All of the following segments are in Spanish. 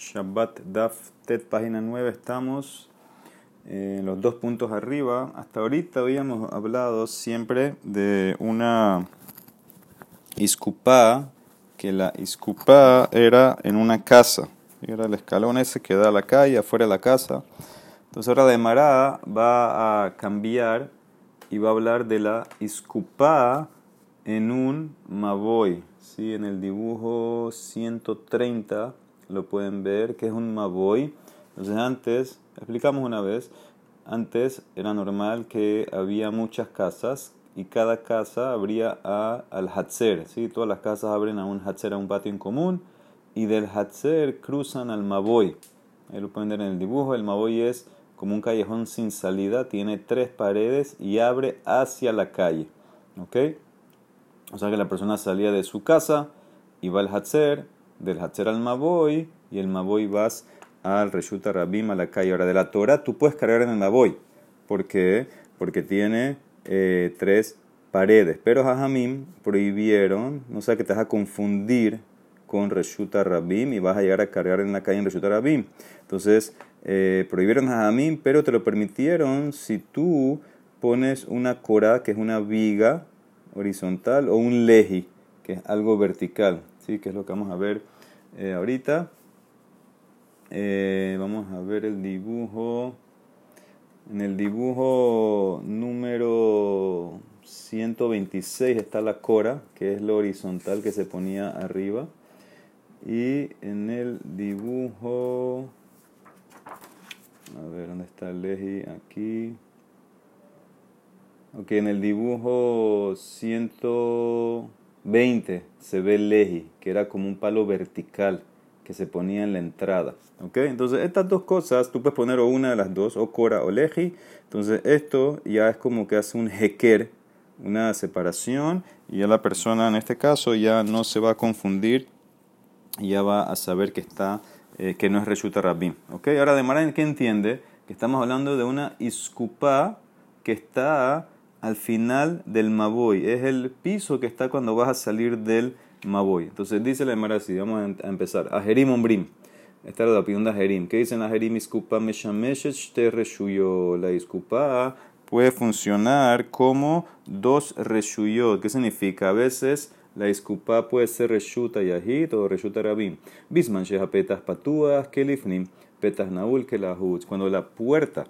Shabbat Daf Tet, página 9, estamos en los dos puntos arriba. Hasta ahorita habíamos hablado siempre de una iscupá, que la iscupá era en una casa. Era el escalón ese que da a la calle, afuera de la casa. Entonces ahora de Mará va a cambiar y va a hablar de la iscupá en un maboy. ¿sí? En el dibujo 130 lo pueden ver, que es un maboy. Entonces antes, explicamos una vez, antes era normal que había muchas casas y cada casa abría a, al Hatzer. ¿sí? Todas las casas abren a un Hatzer, a un patio en común, y del Hatzer cruzan al Maboy. Ahí lo pueden ver en el dibujo. El Maboy es como un callejón sin salida, tiene tres paredes y abre hacia la calle. ¿Ok? O sea que la persona salía de su casa, iba al Hatzer, del Hatzer al Maboy, y el Maboy vas al Reshuta Rabim, a la calle. Ahora, de la Torah tú puedes cargar en el Maboy. ¿Por qué? Porque tiene eh, tres paredes. Pero Jajamim prohibieron, no sé que te vas a confundir con Reshuta Rabim y vas a llegar a cargar en la calle en Reshuta Rabim. Entonces, eh, prohibieron Jajamim, pero te lo permitieron si tú pones una cora, que es una viga horizontal, o un leji, que es algo vertical, ¿sí? que es lo que vamos a ver eh, ahorita. Eh, vamos a ver el dibujo. En el dibujo número 126 está la cora, que es lo horizontal que se ponía arriba. Y en el dibujo... A ver, ¿dónde está el eje? Aquí. Ok, en el dibujo 120 se ve el eje, que era como un palo vertical que se ponía en la entrada. ¿Ok? Entonces, estas dos cosas, tú puedes poner una de las dos, o Cora o Leji. Entonces, esto ya es como que hace un heker, una separación, y ya la persona en este caso ya no se va a confundir, ya va a saber que está, eh, que no es Reshuta Rabim. ¿Ok? Ahora, de Mara, ¿qué entiende? Que estamos hablando de una iskupa que está al final del Maboy. Es el piso que está cuando vas a salir del Maboy. Entonces dice la Emara así, vamos a empezar. Ajerim Ombrim. Esta es la opinión de Ajerim. ¿Qué dicen Ajerim? Iskupa Meshameshet Shte Reshuyo. La iskupa puede funcionar como dos reshuyot. ¿Qué significa? A veces la iskupa puede ser reshuta yahit o reshuta rabim. Bisman sheha petas patuas kelifnim petas naul kelahutz. Cuando la puerta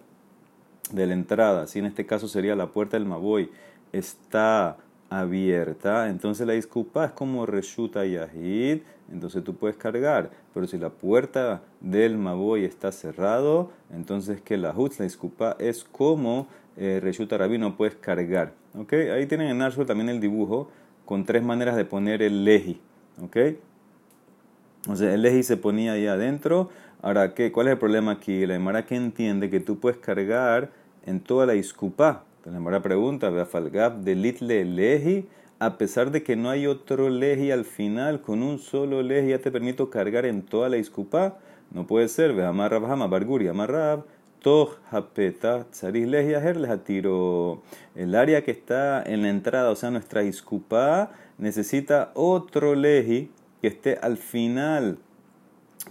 de la entrada, si en este caso sería la puerta del Maboy, está abierta, entonces la disculpa es como reshuta yahid, entonces tú puedes cargar. Pero si la puerta del Maboy está cerrado, entonces que la hutz, la disculpa es como eh, reshuta rabí, no puedes cargar. ¿Okay? Ahí tienen en Arshur también el dibujo con tres maneras de poner el leji. Entonces el leji se ponía ahí adentro. Ahora, ¿qué, ¿cuál es el problema aquí? La Emara que entiende que tú puedes cargar en toda la iscupá. La Emara pregunta, Beafalgab de litle leji, a pesar de que no hay otro leji al final, con un solo leji ya te permito cargar en toda la iscupá. No puede ser, Beamarrab Hama Barguri, Amarrab, Toj Hapeta, Tzaris leji ajer tiro. El área que está en la entrada, o sea, nuestra iscupá, necesita otro leji que esté al final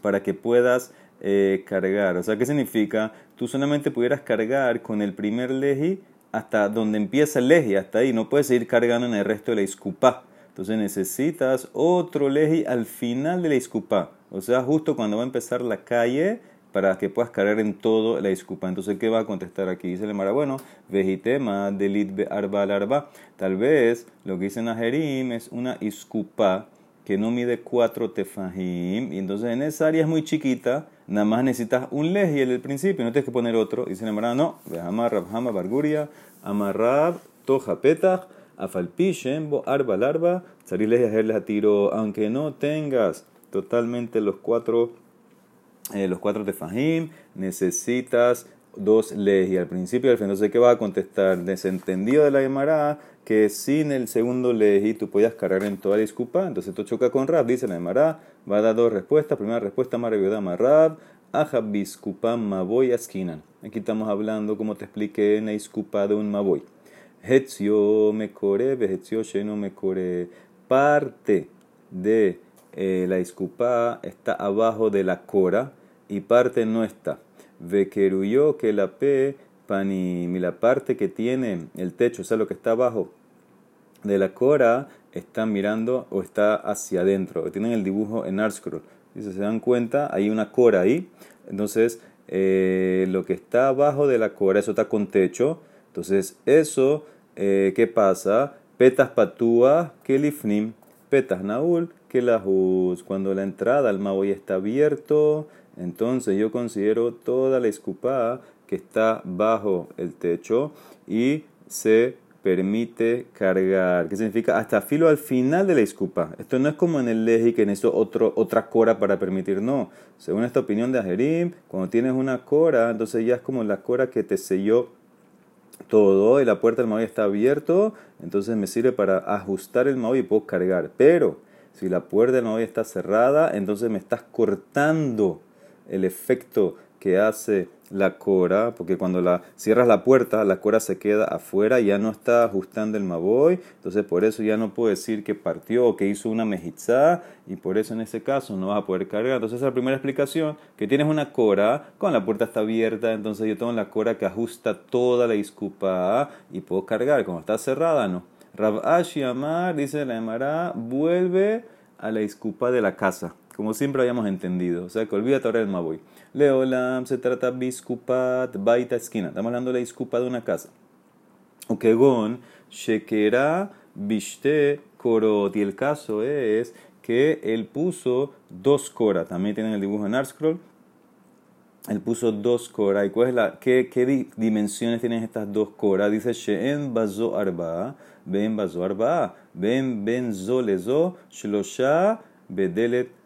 para que puedas eh, cargar. O sea, ¿qué significa? Tú solamente pudieras cargar con el primer leji hasta donde empieza el leji, hasta ahí. No puedes seguir cargando en el resto de la iscupá. Entonces necesitas otro leji al final de la iscupá. O sea, justo cuando va a empezar la calle para que puedas cargar en todo la iscupá. Entonces, ¿qué va a contestar aquí? Dice el Mara, bueno, vejitema delit arba arba. Tal vez lo que dice Najerim es una iscupá que no mide cuatro tefajim. Y entonces en esa área es muy chiquita nada más necesitas un leji el del principio, no tienes que poner otro. Dice la Mara, no, amarrab hama barguria, amarrab toja petach, afalpi shembo arba larba, salir a tiro, aunque no tengas totalmente los cuatro, eh, los cuatro tefajim, necesitas dos leji al principio y al final. Entonces, ¿qué vas a contestar? Desentendido de la Gemara, que sin el segundo leji tú podías cargar en toda la disculpa. Entonces, esto choca con Rab, dice la Gemara, va a dar dos respuestas. Primera respuesta, Maravidama Rab, Aja biskupam maboy askinan. Aquí estamos hablando, como te expliqué, en la disculpa de un maboy. Hetzio me core, sheno me core. Parte de eh, la iscupá está abajo de la cora y parte no está. Vequeruyó que la P, panim, y la parte que tiene el techo, o sea, lo que está abajo de la cora, está mirando o está hacia adentro. Tienen el dibujo en Artscroll. Si se dan cuenta, hay una cora ahí. Entonces, eh, lo que está abajo de la cora, eso está con techo. Entonces, eso, eh, ¿qué pasa? Petas patúa, kelifnim, petas naul, que la Cuando la entrada al maui está abierto, entonces yo considero toda la escupada que está bajo el techo y se permite cargar. ¿Qué significa? Hasta filo al final de la escupa. Esto no es como en el leji que necesito otro, otra cora para permitir. No. Según esta opinión de Ajerim, cuando tienes una cora, entonces ya es como la cora que te selló todo y la puerta del maui está abierto, entonces me sirve para ajustar el maui y puedo cargar. Pero si la puerta del maui está cerrada, entonces me estás cortando el efecto que hace la cora, porque cuando la cierras la puerta, la cora se queda afuera, ya no está ajustando el maboy, entonces por eso ya no puedo decir que partió o que hizo una mejizá, y por eso en ese caso no vas a poder cargar. Entonces esa es la primera explicación, que tienes una cora, cuando la puerta está abierta, entonces yo tengo la cora que ajusta toda la iscupa y puedo cargar, cuando está cerrada no. Ashi Amar, dice la Emara, vuelve a la iscupa de la casa como siempre habíamos entendido. O sea que olvídate ahora del Maboy. Leolam se trata biscupat baita esquina. Estamos hablando de la iscupa de una casa. Okegon, shekera bishte korot. Y el caso es que él puso dos coras. También tienen el dibujo en Artscroll. Él puso dos coras. ¿Y cuál es la, qué, qué dimensiones tienen estas dos coras? Dice She'en bazo arba, ben bazo arba, ben ben zo lezo, shlosha bedelet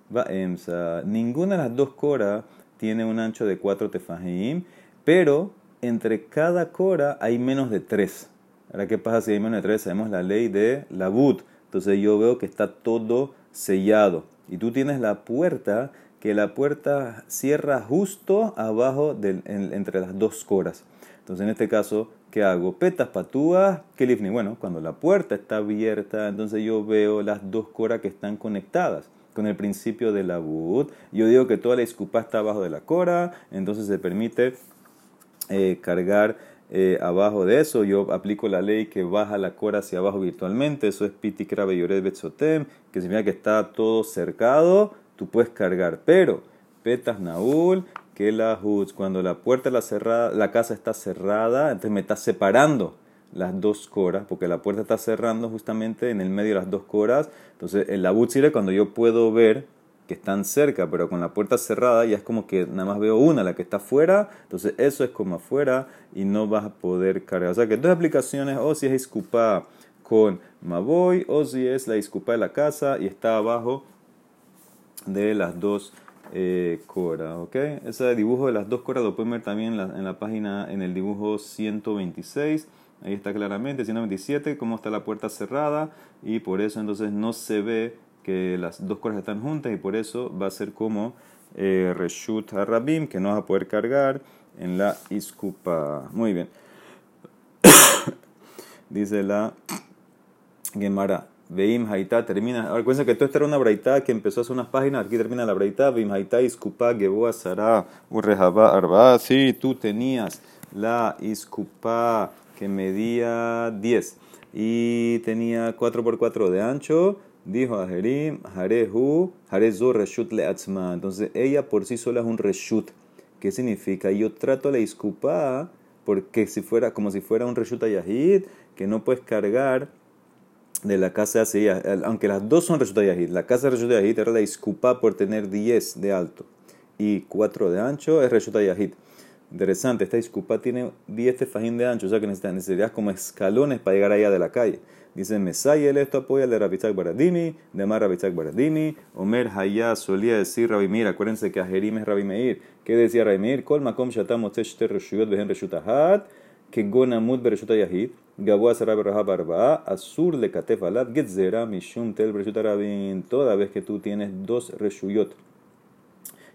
Ninguna de las dos coras tiene un ancho de 4 tefajim, pero entre cada cora hay menos de 3. Ahora, ¿qué pasa si hay menos de 3? Sabemos la ley de la but. Entonces yo veo que está todo sellado. Y tú tienes la puerta, que la puerta cierra justo abajo entre las dos coras. Entonces en este caso, ¿qué hago? Petas patúas, kelifni. Bueno, cuando la puerta está abierta, entonces yo veo las dos coras que están conectadas con el principio de la bud. Yo digo que toda la escupa está abajo de la cora, entonces se permite eh, cargar eh, abajo de eso. Yo aplico la ley que baja la cora hacia abajo virtualmente. Eso es pitikra beyoret betzotem, que significa que está todo cercado, tú puedes cargar. Pero, petas naul, que la hutz, cuando la puerta la, cerrada, la casa está cerrada, entonces me está separando las dos coras, porque la puerta está cerrando justamente en el medio de las dos coras. Entonces, el labut sirve cuando yo puedo ver que están cerca, pero con la puerta cerrada ya es como que nada más veo una, la que está afuera. Entonces, eso es como afuera y no vas a poder cargar. O sea que dos aplicaciones, o si es escupa con Maboy, o si es la escupa de la casa y está abajo de las dos eh, coras. ¿ok? Ese dibujo de las dos coras lo pueden ver también en la, en la página, en el dibujo 126. Ahí está claramente, 127, cómo está la puerta cerrada y por eso entonces no se ve que las dos cosas están juntas y por eso va a ser como eh, Reshut Harabim, que no vas a poder cargar en la Iskupa. Muy bien. Dice la Gemara. Veim Haitá termina. Acuérdense que esto era una braita que empezó hace unas páginas. Aquí termina la braita. Veim Haitá Iskupa Geboa Sara Urrejaba Arba. Sí, tú tenías la Iskupa que medía 10 y tenía 4x4 de ancho, dijo a Jerim, Harehu, Harezu Reshut Leatzma. Entonces ella por sí sola es un Reshut. ¿Qué significa? Yo trato la iscupa porque si fuera, como si fuera un Reshut Ayahid, que no puedes cargar de la casa así, aunque las dos son Reshut Ayahid. La casa de Reshut Ayahid era la iscupa por tener 10 de alto y 4 de ancho, es Reshut Ayahid. Interesante, esta disculpa tiene 10 tefajín de ancho, o sea que necesitarías como escalones para llegar allá de la calle. Dice Mesayel, esto apoya de Rabitzak Baradimi, de Amar Rabitzak Baradimi. Omer Hayá solía decir Rabi Meir, acuérdense que Ajerim es Rabi Meir. ¿Qué decía Rabi Meir? Kol makom shatam otzeshter reshuyot behen reshutahat, que gonamut bereshuta yahid, gabua sarab rahab arba, azur le katef alat, getzera mishum tel bereshuta rabin. Toda vez que tú tienes dos reshuyot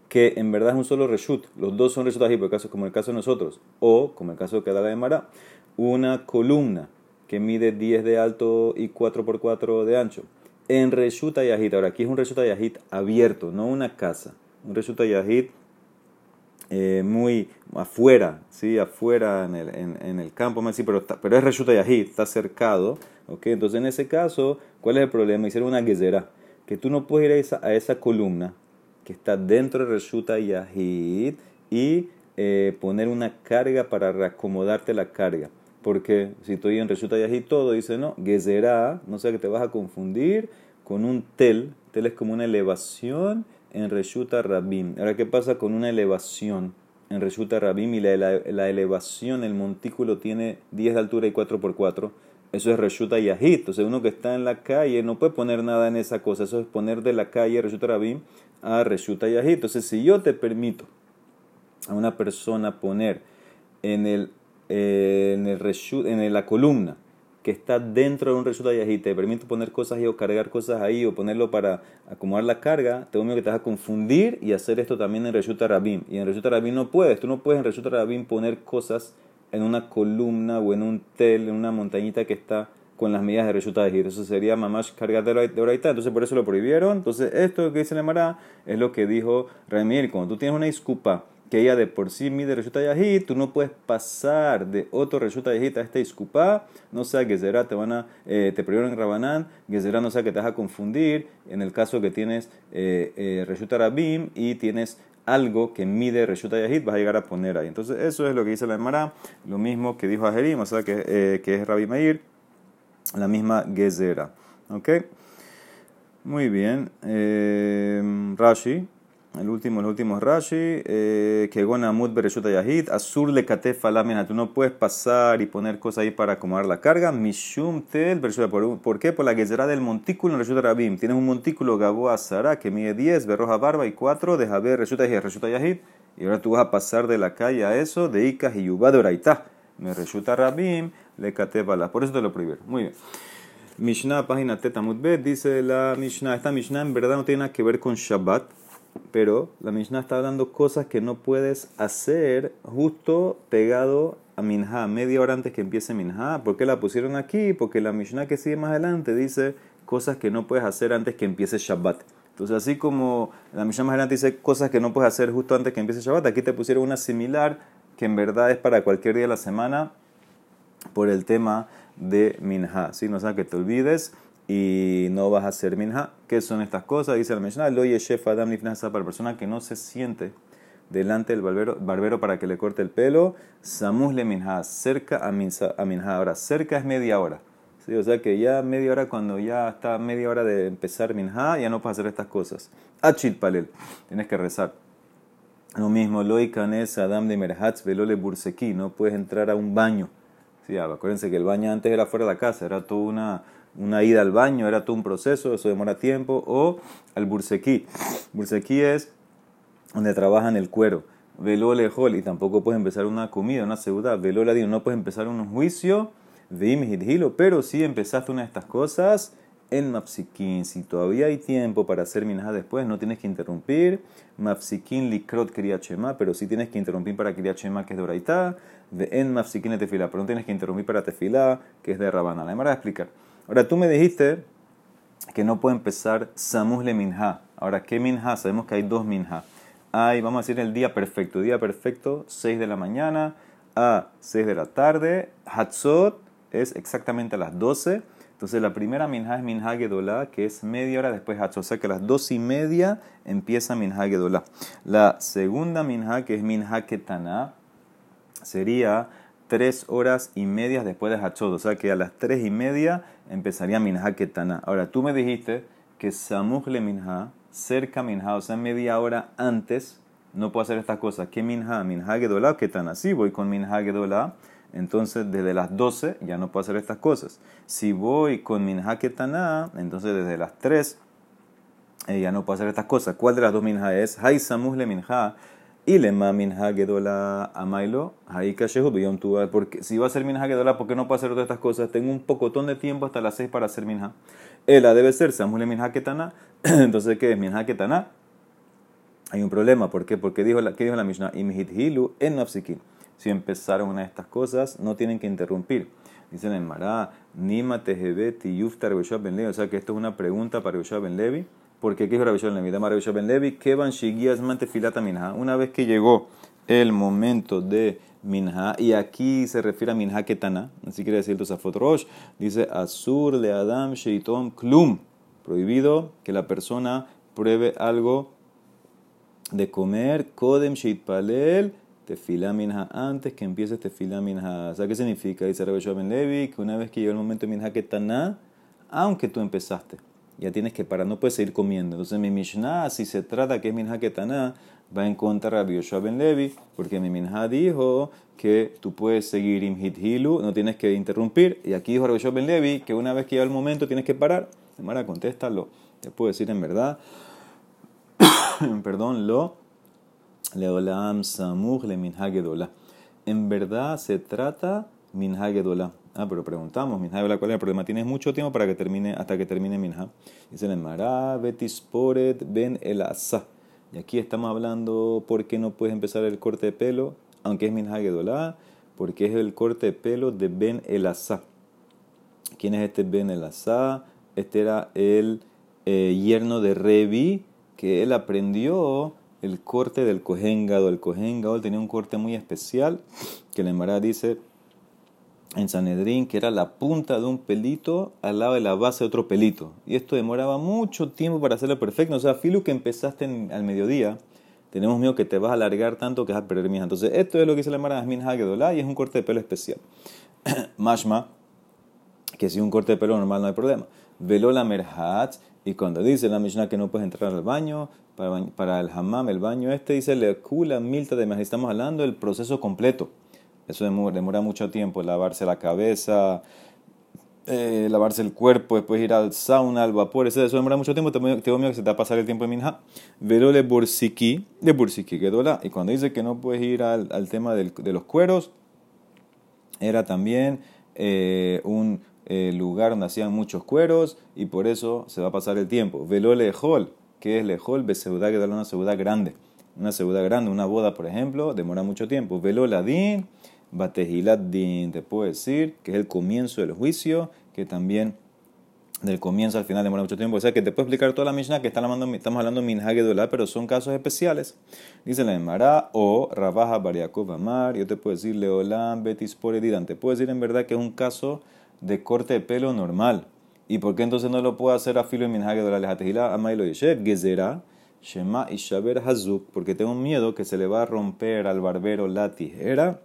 que en verdad es un solo reshut, los dos son reshut por como el caso de nosotros, o como el caso que da la de Mara, una columna que mide 10 de alto y 4 por 4 de ancho, en Reshuta Yahid. Ahora, aquí es un Reshuta Yahid abierto, no una casa. Un Reshuta Yahid eh, muy afuera, ¿sí? afuera en el, en, el campo, pero, pero es Reshuta Yahid, está cercado. ¿okay? Entonces, en ese caso, ¿cuál es el problema? Hicieron una gezerá, que tú no puedes ir a esa, a esa columna que está dentro de Reshuta Yahid y eh, poner una carga para reacomodarte la carga. Porque si estoy en Reshuta Yahid todo, dice no, gezerá, no sé que te vas a confundir con un tel. Tel es como una elevación en Reshuta Rabim. Ahora, ¿qué pasa con una elevación en Reshuta Rabim? Y la, la, elevación, el montículo tiene 10 de altura y 4 por 4. Eso es Reshuta Yahid. Entonces, uno que está en la calle no puede poner nada en esa cosa. Eso es poner de la calle Reshuta Rabim a Reshuta Yahid. Entonces, si yo te permito a una persona poner en, el, eh, en, el en la columna que está dentro de un Reshuta Yahid, te permite poner cosas ahí o cargar cosas ahí o ponerlo para acomodar la carga, tengo miedo que te vas a confundir y hacer esto también en Reshuta Rabim. Y en Reshuta Rabim no puedes, tú no puedes en Reshuta Rabim poner cosas en una columna o en un tel, en una montañita que está con las medidas de Reshuta Yahid. Eso sería mamás cargar de oraita, entonces por eso lo prohibieron. Entonces esto que dice la Mara es lo que dijo Ramir, cuando tú tienes una disculpa que ella de por sí mide Reshuta Yahid, tú no puedes pasar de otro Reshuta Yahid a esta Iskupá, no sea que será, te van a, eh, te prohibieron en Rabanán, que será, no sea que te vas a confundir, en el caso que tienes eh, eh, Reshuta Rabim y tienes algo que mide Reshuta Yahid, vas a llegar a poner ahí. Entonces, eso es lo que dice la Emara, lo mismo que dijo Ajerim, o sea, que, eh, que es Rabbi Meir, la misma Gezera. ¿Ok? Muy bien. Rashi. El último, el último Rashi, eh, que gona mud bereshuta yahid, azur le katefa lamina, tú no puedes pasar y poner cosas ahí para acomodar la carga, mishum tel ¿por qué? Por la gezerá del montículo en reshuta rabim, tienes un montículo gaboa sara que mide 10, berroja barba y 4, deja ver reshuta yahid, reshuta yahid, y ahora tú vas a pasar de la calle a eso, de ikas y yubá de me reshuta rabim, le la, por eso te lo prohibieron, muy bien. Mishnah, página Teta Bet, dice la Mishnah, esta Mishnah en verdad no tiene nada que ver con Shabbat, pero la Mishnah está hablando cosas que no puedes hacer justo pegado a Minha, media hora antes que empiece Minha. ¿Por qué la pusieron aquí? Porque la Mishnah que sigue más adelante dice cosas que no puedes hacer antes que empiece Shabbat. Entonces, así como la Mishnah más adelante dice cosas que no puedes hacer justo antes que empiece Shabbat, aquí te pusieron una similar que en verdad es para cualquier día de la semana por el tema de Minha. ¿sí? No sea que te olvides y no vas a hacer minja. ¿Qué son estas cosas? Dice el Mishnah, lo chef adam para la persona que no se siente delante del barbero, barbero para que le corte el pelo, samus le minja, cerca a minja. Ahora, cerca es media hora. ¿sí? O sea que ya media hora, cuando ya está media hora de empezar minja, ya no puedes hacer estas cosas. Achit palel, tienes que rezar. Lo mismo, loy canes adam de merhatz velole burseki, no puedes entrar a un baño. Sí, acuérdense que el baño antes era fuera de la casa, era toda una una ida al baño, era todo un proceso, eso demora tiempo, o al bursequí. Bursequí es donde trabajan el cuero. Veló lejol, y tampoco puedes empezar una comida, una ciudad. Veló la no puedes empezar un juicio, de pero si empezaste una de estas cosas, en Mapsikin, si todavía hay tiempo para hacer minajá después, no tienes que interrumpir. Mapsikin likrot kriachema, pero sí tienes que interrumpir para kriachema, que es de oraitá. De en Mapsikin tefilá, pero no tienes que interrumpir para tefilá, que es de rabana. La a explicar. Ahora tú me dijiste que no puede empezar Samus le Minha. Ahora, ¿qué Minha? Sabemos que hay dos Minha. Hay, vamos a decir, el día perfecto. Día perfecto, 6 de la mañana a 6 de la tarde. Hatzot es exactamente a las 12. Entonces la primera Minha es Minha Gedolá, que es media hora después de Hatzot. O sea que a las 2 y media empieza Minha Gedolá. La segunda Minha, que es Minha Ketaná, sería tres horas y media después de Hachot. O sea que a las tres y media empezaría Minha Ketana. Ahora, tú me dijiste que Samuj le Minha, cerca Minha, o sea, media hora antes, no puedo hacer estas cosas. ¿Qué Minha? Minha Gedolá o Ketana. Sí, voy con Minha Gedolá. Entonces, desde las 12 ya no puedo hacer estas cosas. Si voy con Minha Ketana, entonces desde las 3 eh, ya no puedo hacer estas cosas. ¿Cuál de las dos Minha es? Hay Samuj le Minha y le ma minha gedola amailo, ahí beyom Porque si va a ser minha gedola, ¿por qué no puedo hacer todas estas cosas? Tengo un pocotón de tiempo hasta las 6 para hacer minha. Ela debe ser samule minha ketana. Entonces, ¿qué es minha ketana? Hay un problema. ¿Por qué? Porque dijo la, ¿qué dijo la Mishnah? En. Si empezaron una de estas cosas, no tienen que interrumpir. Dice la Emara, Nima Tejebeti Yuftar Ben Levi. O sea que esto es una pregunta para Yoshua Ben Levi. ¿Por qué? ¿Qué dijo Rabbi Ben Levi? Dama Rabbi Ben Levi, Kevan Shigias Minha. Una vez que llegó el momento de Minha, y aquí se refiere a Minha Ketana, así quiere decir Tosafot Rosh, dice Asur le Adam Sheitom Klum. Prohibido que la persona pruebe algo de comer, Kodem Sheitpalel tefilá minha antes que empiece tefilá minha. O sea, ¿qué significa? Dice Rabbi Ben Levi que una vez que llegó el momento de minha ketaná, aunque tú empezaste, ya tienes que parar, no puedes seguir comiendo. Entonces mi Mishnah, si se trata que es minha ketaná, va en contra de Rabbi Ben Levi, porque mi minha dijo que tú puedes seguir imhit hilu, no tienes que interrumpir. Y aquí dijo Rabbi Ben Levi que una vez que llega el momento tienes que parar. Mara, contéstalo. Te puedo decir en verdad, perdón, lo Leolam Samuch le Minhagedola. En verdad se trata Minhagedola. Ah, pero preguntamos, Minhagedola, ¿cuál es el problema? Tienes mucho tiempo para que termine, hasta que termine Minha. Dice el Mará, Betisporet Ben El Asa. Y aquí estamos hablando por qué no puedes empezar el corte de pelo, aunque es Minhagedola, porque es el corte de pelo de Ben El Asa. ¿Quién es este Ben El Asa? Este era el eh, yerno de Revi, que él aprendió el corte del Kohen El Kohen tenía un corte muy especial que el Emara dice en Sanedrín que era la punta de un pelito al lado de la base de otro pelito. Y esto demoraba mucho tiempo para hacerlo perfecto. O sea, filu que empezaste al mediodía, tenemos miedo que te vas a alargar tanto que vas a perder mija. Entonces, esto es lo que dice la Emara Asmin Hagedolá y es un corte de pelo especial. Mashma, que si un corte de pelo normal no hay problema. Veló la merhat, y cuando dice la Mishnah que no puedes entrar al baño, para, el hammam, el baño este, dice le cula milta de. Estamos hablando del proceso completo. Eso demora, mucho tiempo, lavarse la cabeza, eh, lavarse el cuerpo, después ir al sauna, al vapor, eso, demora mucho tiempo, tengo miedo que se te va a pasar el tiempo de minja. Velo le bursiki, de bursiki, que dola. Y cuando dice que no puedes ir al, tema de los cueros, era también eh, un eh, lugar donde hacían muchos cueros y por eso se va a pasar el tiempo. Velo lejol, que es lejol, beseudá, que da una seudá grande. Una seudá grande, una boda, por ejemplo, demora mucho tiempo. Velo ladín, batejilat din, te puedo decir que es el comienzo del juicio, que también del comienzo al final demora mucho tiempo. O sea que te puedo explicar toda la Mishnah que está hablando, estamos hablando de pero son casos especiales. Dice la Emara o Rabaja Bariakov Amar, yo te puedo decir Leolam Betis Poredidan. Te puedo decir en verdad que es un caso de corte de pelo normal. ¿Y por qué entonces no lo puedo hacer a filo en minhage de la lejatejila? Amailo yeshev, gezerá, shema y shaber hazuk, porque tengo miedo que se le va a romper al barbero la tijera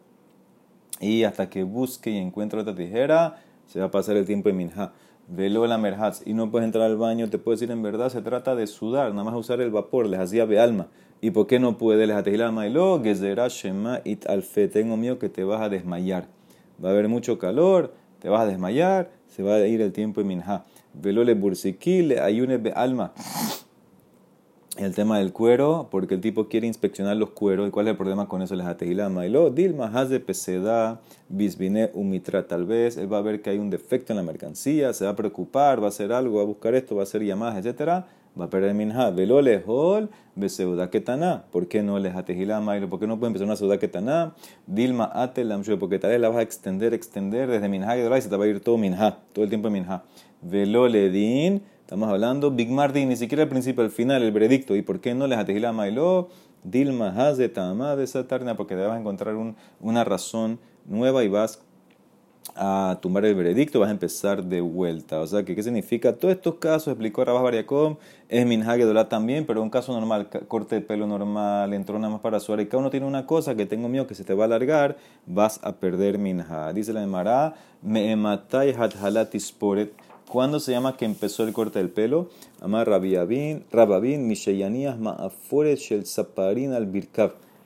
y hasta que busque y encuentre otra tijera, se va a pasar el tiempo en minha. Velo la merhatz y no puedes entrar al baño, te puedo decir en verdad, se trata de sudar, nada más usar el vapor, les hacía be alma. ¿Y por qué no puede? Les atejila amailo, gezerá, shema it alfe, tengo miedo que te vas a desmayar. Va a haber mucho calor, te vas a desmayar, se va a ir el tiempo en Minha. Velole bursiquil, ayune alma. El tema del cuero, porque el tipo quiere inspeccionar los cueros. ¿Y cuál es el problema con eso? Les atejila mailo. Dilma has de peseda, bisbine umitra. Tal vez él va a ver que hay un defecto en la mercancía, se va a preocupar, va a hacer algo, va a buscar esto, va a hacer llamadas, etcétera va a perder minha. Velo lejol, beseuda ketana. ¿Por qué no les atejila mailo? ¿Por qué no puede empezar una seuda ketana? Dilma ate porque tal vez la vas a extender, extender desde minha y se te va a ir todo minha, todo el tiempo en minha. Velo ledin, estamos hablando, Big Martin, ni siquiera al principio, al final, el veredicto. ¿Y por qué no les atejila mailo? Dilma haze tama de esa porque te vas a encontrar un, una razón nueva y vas a tumbar el veredicto, vas a empezar de vuelta. O sea, que, ¿qué significa? Todos estos casos, explicó Rabás Bariacom, es Minhage también, pero un caso normal, corte de pelo normal, entró nada más para suar, y cada uno tiene una cosa que tengo miedo que se te va a alargar, vas a perder Minha. Dice la Emara, me matai sporet. ¿Cuándo se llama que empezó el corte del pelo? Amar Rabiabin, Rababin, Mishayanías, Ma'afores, Shel Zaparin, al.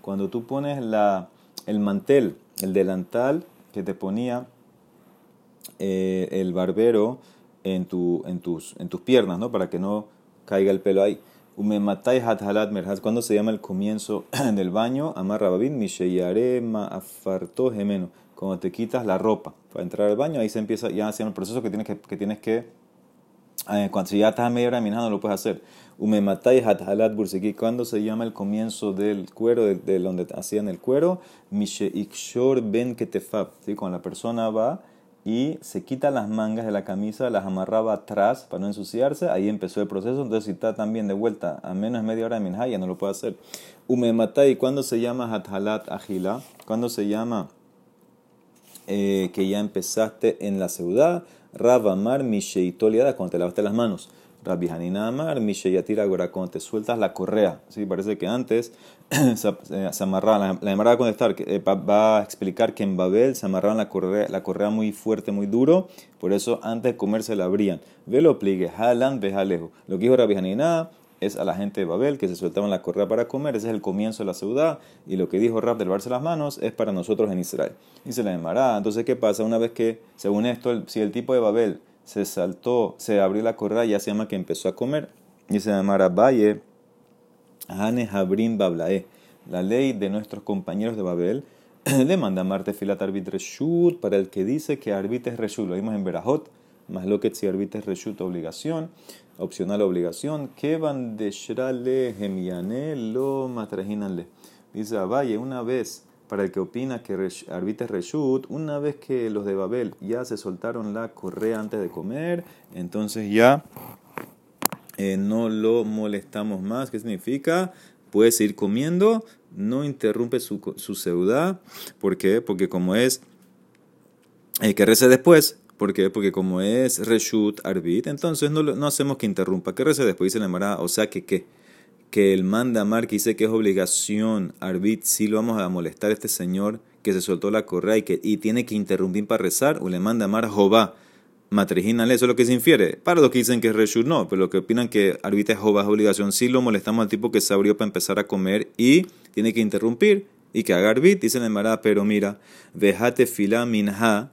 Cuando tú pones la, el mantel, el delantal que te ponía eh, el barbero en, tu, en, tus, piernas, ¿no? Para que no caiga el pelo ahí. Cuando se llama el comienzo del baño, amarra babin, afarto gemeno. Cuando te quitas la ropa para entrar al baño, ahí se empieza ya haciendo el proceso que tienes que, que tienes que eh, cuando ya estás a media no lo puedes hacer. Umematay hathalat bursiki. Cuando se llama el comienzo del cuero, de, donde hacían el cuero, mishe ikshor ben ketefab. ¿sí? Cuando la persona va y se quita las mangas de la camisa, las amarraba atrás para no ensuciarse, ahí empezó el proceso, entonces si está también de vuelta a menos media hora de minha, ya no lo puede hacer. Umematai, ¿cuándo se llama Hathalat Agila? ¿Cuándo se llama eh, que ya empezaste en la ciudad? Rabamar Misheitoliada, cuando te lavaste las manos. Rabbi Hanina Amar, Misheyatira Agora, cuando te sueltas la correa. Sí, parece que antes se, amarraba, la, la a contestar, eh, va a explicar que en Babel se amarraban la correa, la correa muy fuerte, muy duro, por eso antes de comer se la abrían. Ve lo pligue, Halan, Bejalejo. Lo que dijo Rabbi Hanina es a la gente de Babel que se soltaban la correa para comer, ese es el comienzo de la ciudad, y lo que dijo Rab de lavarse las manos es para nosotros en Israel. Y se la llamará. Entonces, ¿qué pasa? Una vez que, según esto, si el tipo de Babel se saltó, se abrió la correa, ya se llama que empezó a comer. Y se llamará Valle, Hane Habrim Bablae. La ley de nuestros compañeros de Babel le manda Marte Filat Arbit Reshut para el que dice que Arbit es Reshut. Lo vimos en Berajot, más lo que si Arbit es Reshut obligación, opcional obligación. Que van de Shrale Gemiane lo matrajinanle. Dice Valle, una vez para el que opina que arbite reshut, una vez que los de Babel ya se soltaron la correa antes de comer, entonces ya eh, no lo molestamos más. ¿Qué significa? Puede seguir comiendo, no interrumpe su, su. ¿Por qué? Porque como es el que rece después, ¿Por qué? Porque como es reshut, arbit, entonces no, no hacemos que interrumpa. ¿Qué rece después? Dice la o sea que qué que el manda mar que dice que es obligación, arbit, si lo vamos a molestar a este señor que se soltó la correa y, que, y tiene que interrumpir para rezar, o le manda amar Jehová, matrijínale, eso es lo que se infiere. Para los que dicen que es reshut, no, pero los que opinan que arbit es Jehová es obligación, si lo molestamos al tipo que se abrió para empezar a comer y tiene que interrumpir y que haga arbit, dice el Mará, pero mira, vejate fila minha,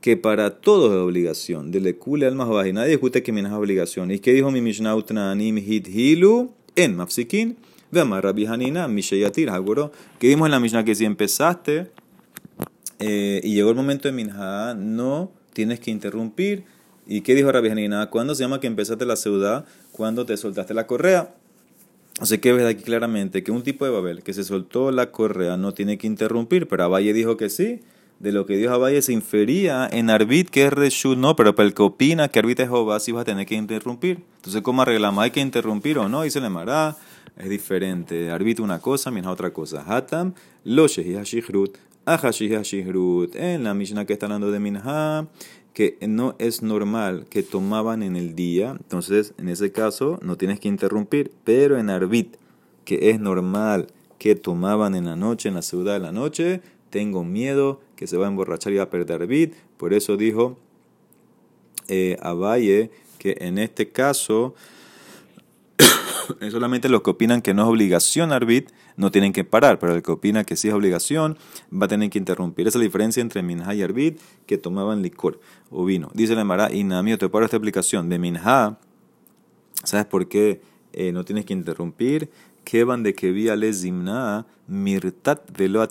que para todos es obligación, de le cule alma y nadie discute que minha es obligación. ¿Y qué dijo mi Mishnah Utnanim hit hilu? En Mafsikin, Vema Rabbi Hanina, Mishayatir, Haguro, que dimos en la Mishnah que si empezaste eh, y llegó el momento de Minha, no tienes que interrumpir. ¿Y qué dijo Rabbi Hanina? ¿Cuándo se llama que empezaste la ciudad? Cuando te soltaste la correa. Sea que ves aquí claramente que un tipo de Babel que se soltó la correa no tiene que interrumpir, pero Abaye dijo que sí. De lo que dijo Abaye se infería en Arbit que es Reshut, no, pero para el que opina que Arbit es Jehová sí va a tener que interrumpir. Entonces, ¿cómo arreglamos? ¿Hay que interrumpir o no? Dice le Mará, es diferente. Arbit una cosa, mientras otra cosa. Hatam, lo Hashihrut, Hashihrut. En la Mishnah que está hablando de Minha, que no es normal que tomaban en el día, entonces en ese caso no tienes que interrumpir, pero en Arbit, que es normal que tomaban en la noche, en la ciudad de la noche, tengo miedo que se va a emborrachar y va a perder Arbit. Por eso dijo eh, Valle que en este caso solamente los que opinan que no es obligación arbit no tienen que parar, pero el que opina que sí es obligación va a tener que interrumpir. Esa es la diferencia entre minha y arbit que tomaban licor o vino. Dice la Mara, y nada te paro esta aplicación de minha. ¿Sabes por qué eh, no tienes que interrumpir? Que van de que vía le zimna mirtat velo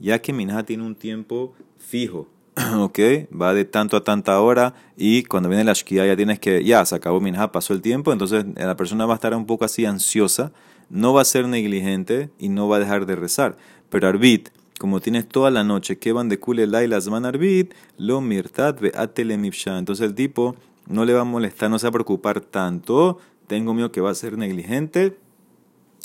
Ya que minha tiene un tiempo fijo ok, va de tanto a tanta hora y cuando viene la shkia ya tienes que, ya, se acabó minha, pasó el tiempo, entonces la persona va a estar un poco así ansiosa, no va a ser negligente y no va a dejar de rezar. Pero arbit, como tienes toda la noche, que van de kule las man arbit, lo mirtat ve Entonces el tipo no le va a molestar, no se va a preocupar tanto, tengo miedo que va a ser negligente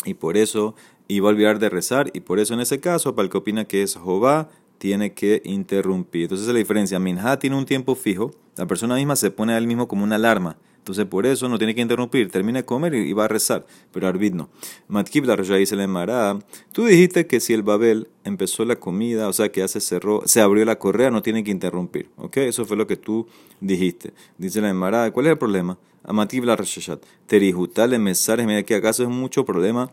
y por eso iba a olvidar de rezar y por eso en ese caso, para el que opina que es Jehová, tiene que interrumpir. Entonces la diferencia, Minha tiene un tiempo fijo, la persona misma se pone a él mismo como una alarma. Entonces por eso no tiene que interrumpir, termina de comer y va a rezar, pero Arbit no. Matkib la dice le Mará, tú dijiste que si el Babel empezó la comida, o sea que ya se cerró, se abrió la correa, no tiene que interrumpir. ¿Ok? Eso fue lo que tú dijiste. Dice la Mará, ¿cuál es el problema? Matkib la Rashashat, Terijutale Mesares, mira que acaso es mucho problema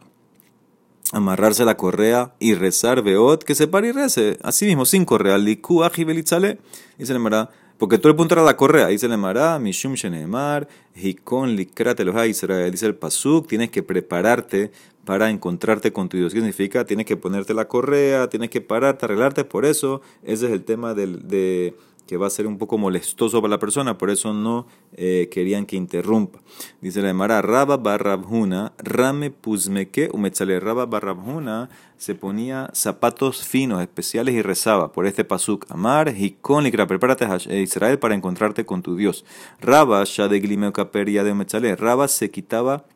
amarrarse la correa y rezar veot, que se pare y rece. Así mismo, sin correa. Liku aji belitzale. Dice el Mará, porque todo el punto era la correa. Dice el Mará, mishum shenemar, hikon likrate los Israel. Dice el pasuk, tienes que prepararte para encontrarte con tu Dios. ¿Qué significa? Tienes que ponerte la correa, tienes que pararte, arreglarte. Por eso, ese es el tema del, de que va a ser un poco molestoso para la persona, por eso no eh, querían que interrumpa. Dice la Emara, Raba barrabhuna, rame puzmeke umetzale. Raba barrabhuna se ponía zapatos finos, especiales y rezaba por este pasuk. Amar, hikon likra, prepárate a Israel para encontrarte con tu Dios. Raba, de glimeo ya de umetzale. Raba se quitaba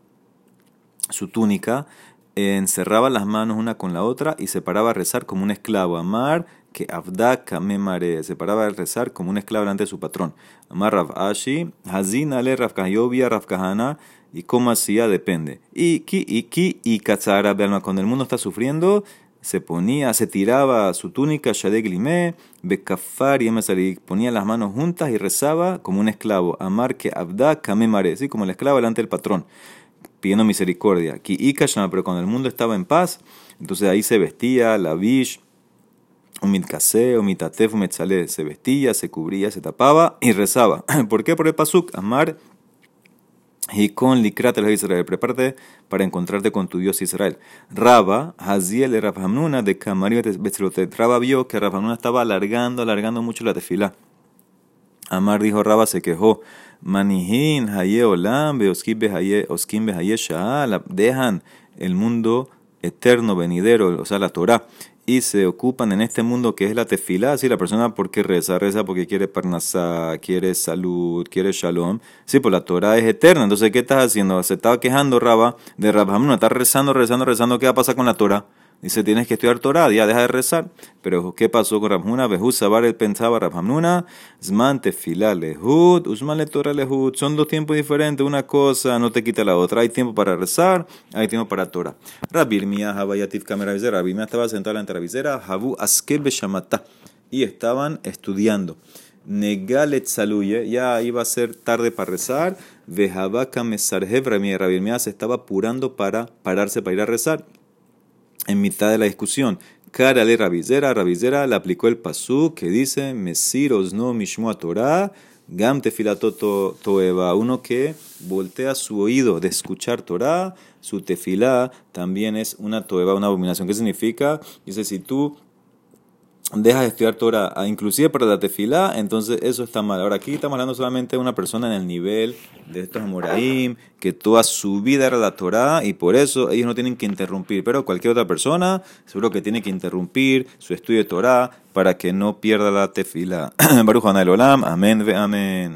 su túnica, encerraba las manos una con la otra y se paraba a rezar como un esclavo. Amar, que Abda Mare se paraba a rezar como un esclavo ante su patrón. Amar Rav Ashi, Hazin Ale Rav Rav Kahana, y cómo hacía depende. Y ki y ki y Katzara cuando el mundo está sufriendo, se ponía, se tiraba su túnica, Shadek Lime, Bekafar y ponía las manos juntas y rezaba como un esclavo. Amar que Abda Mare, ¿sí? como el esclavo delante del patrón, pidiendo misericordia. Ki y pero cuando el mundo estaba en paz, entonces ahí se vestía, la bish, un se vestía, se cubría, se tapaba y rezaba. ¿Por qué? Por el pasuk, amar y con likrat el Israel, prepárate para encontrarte con tu Dios Israel. Raba, Haziel Hamnuna de Kamarim Raba vio que Hamnuna estaba alargando, alargando mucho la tefila. Amar dijo Raba se quejó. Manihin, Haye Olam, Beoskim Behaye Sha'al, dejan el mundo eterno, venidero, o sea, la Torah y se ocupan en este mundo que es la tefilá, si la persona porque reza, reza porque quiere parnasá, quiere salud, quiere shalom, sí, pues la Torah es eterna, entonces ¿qué estás haciendo? Se estaba quejando Raba de Rabhamuna, está rezando, rezando, rezando, ¿qué va a pasar con la Torah? Dice, tienes que estudiar Torah, ya deja de rezar. Pero, ¿qué pasó con Rabhamuna? Behud Sabar, él pensaba, Rabhamuna, Zman tefilá lehud, Usman le Torah lehud. Son dos tiempos diferentes, una cosa no te quita la otra. Hay tiempo para rezar, hay tiempo para Torah. Rabir Mia, Habayatif Kamerabizera. Rabir Mia estaba sentado en la visera, Habu Aske Beshamata. Y estaban estudiando. Negalet Saluye, ya iba a ser tarde para rezar. Vehabaka Mesarhev Rabir Mia se estaba apurando para pararse para ir a rezar en mitad de la discusión. Cara le Rabizera, Rabizera le aplicó el pasú que dice, Mesiros no mishmo Torah, gam tefilato toeva, uno que voltea su oído de escuchar Torah, su tefilá también es una toeva, una abominación. ¿Qué significa? Dice, si tú deja de estudiar Torah, inclusive para la tefilá, entonces eso está mal. Ahora aquí estamos hablando solamente de una persona en el nivel de estos Moraim, que toda su vida era la Torah y por eso ellos no tienen que interrumpir. Pero cualquier otra persona seguro que tiene que interrumpir su estudio de Torah para que no pierda la tefilá. Baruch Olam, amén ve amén.